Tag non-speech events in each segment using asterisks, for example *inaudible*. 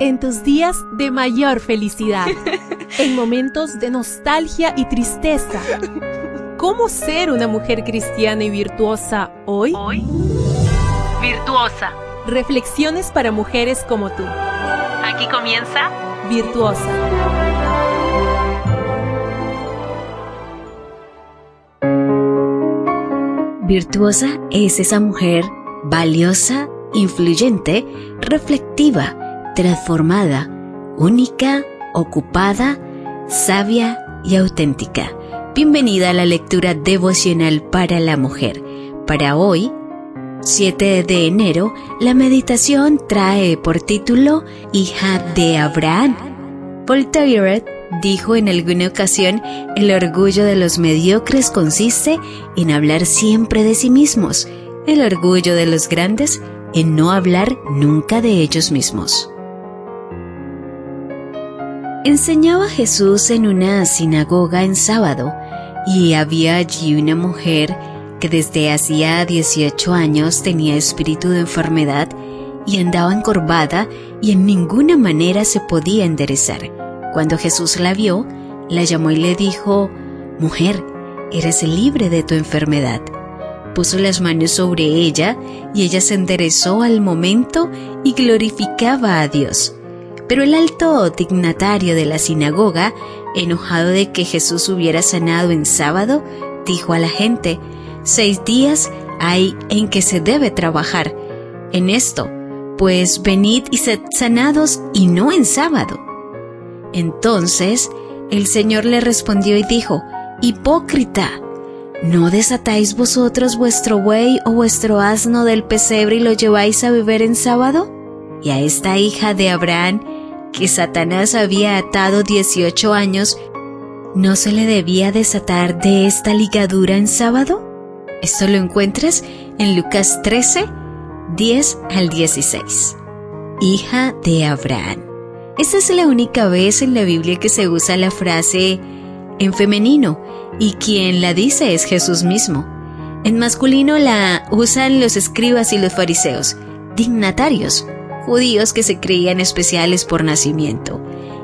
en tus días de mayor felicidad, *laughs* en momentos de nostalgia y tristeza. ¿Cómo ser una mujer cristiana y virtuosa hoy? Hoy, virtuosa. Reflexiones para mujeres como tú. Aquí comienza Virtuosa. Virtuosa es esa mujer valiosa, influyente, reflectiva, transformada, única, ocupada, sabia y auténtica. Bienvenida a la lectura devocional para la mujer. Para hoy, 7 de enero, la meditación trae por título Hija de Abraham. Voltaire dijo en alguna ocasión, el orgullo de los mediocres consiste en hablar siempre de sí mismos, el orgullo de los grandes en no hablar nunca de ellos mismos. Enseñaba Jesús en una sinagoga en sábado y había allí una mujer que desde hacía 18 años tenía espíritu de enfermedad y andaba encorvada y en ninguna manera se podía enderezar. Cuando Jesús la vio, la llamó y le dijo, Mujer, eres libre de tu enfermedad. Puso las manos sobre ella y ella se enderezó al momento y glorificaba a Dios. Pero el alto dignatario de la sinagoga, enojado de que Jesús hubiera sanado en sábado, dijo a la gente, Seis días hay en que se debe trabajar. En esto, pues venid y sed sanados y no en sábado. Entonces el Señor le respondió y dijo, Hipócrita, ¿no desatáis vosotros vuestro buey o vuestro asno del pesebre y lo lleváis a beber en sábado? Y a esta hija de Abraham, que Satanás había atado 18 años, ¿no se le debía desatar de esta ligadura en sábado? Esto lo encuentras en Lucas 13, 10 al 16. Hija de Abraham. Esta es la única vez en la Biblia que se usa la frase en femenino y quien la dice es Jesús mismo. En masculino la usan los escribas y los fariseos, dignatarios, judíos que se creían especiales por nacimiento,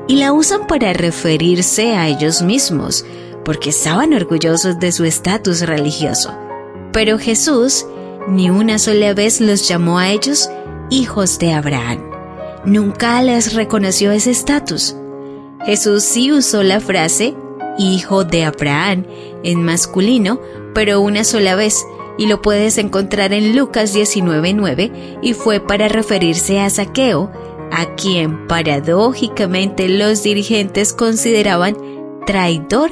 y la usan para referirse a ellos mismos, porque estaban orgullosos de su estatus religioso. Pero Jesús ni una sola vez los llamó a ellos hijos de Abraham nunca les reconoció ese estatus. Jesús sí usó la frase hijo de Abraham en masculino, pero una sola vez, y lo puedes encontrar en Lucas 19:9, y fue para referirse a Saqueo, a quien paradójicamente los dirigentes consideraban traidor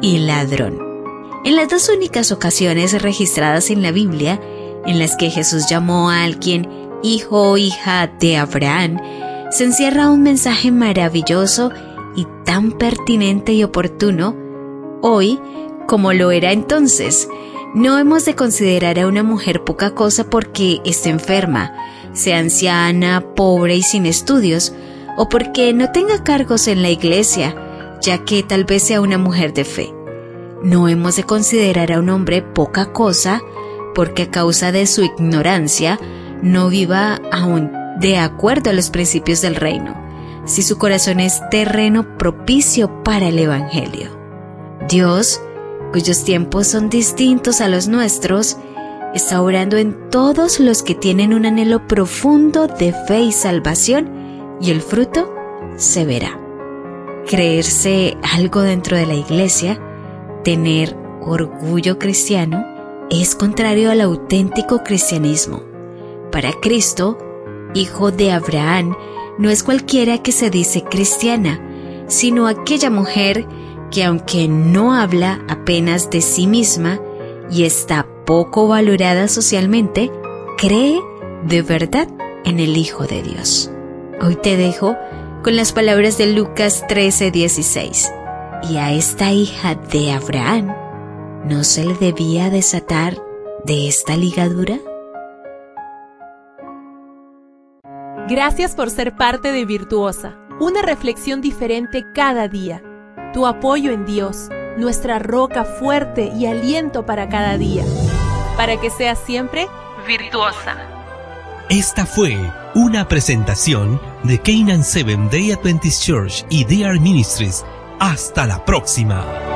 y ladrón. En las dos únicas ocasiones registradas en la Biblia, en las que Jesús llamó a alguien hijo o hija de Abraham, se encierra un mensaje maravilloso y tan pertinente y oportuno hoy como lo era entonces. No hemos de considerar a una mujer poca cosa porque esté enferma, sea anciana, pobre y sin estudios, o porque no tenga cargos en la iglesia, ya que tal vez sea una mujer de fe. No hemos de considerar a un hombre poca cosa porque a causa de su ignorancia no viva aún de acuerdo a los principios del reino, si su corazón es terreno propicio para el Evangelio. Dios, cuyos tiempos son distintos a los nuestros, está orando en todos los que tienen un anhelo profundo de fe y salvación, y el fruto se verá. Creerse algo dentro de la iglesia, tener orgullo cristiano, es contrario al auténtico cristianismo. Para Cristo, hijo de Abraham, no es cualquiera que se dice cristiana, sino aquella mujer que aunque no habla apenas de sí misma y está poco valorada socialmente, cree de verdad en el Hijo de Dios. Hoy te dejo con las palabras de Lucas 13:16. Y a esta hija de Abraham, ¿no se le debía desatar de esta ligadura? Gracias por ser parte de Virtuosa, una reflexión diferente cada día. Tu apoyo en Dios, nuestra roca fuerte y aliento para cada día. Para que seas siempre virtuosa. Esta fue una presentación de Canaan Seven Day Adventist Church y DR Ministries. Hasta la próxima.